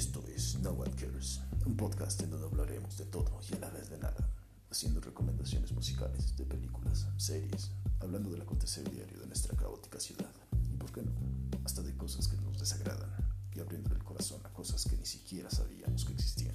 Esto es No One Cares, un podcast en donde hablaremos de todo y a la vez de nada, haciendo recomendaciones musicales de películas, series, hablando del acontecer diario de nuestra caótica ciudad, y por qué no, hasta de cosas que nos desagradan, y abriendo el corazón a cosas que ni siquiera sabíamos que existían.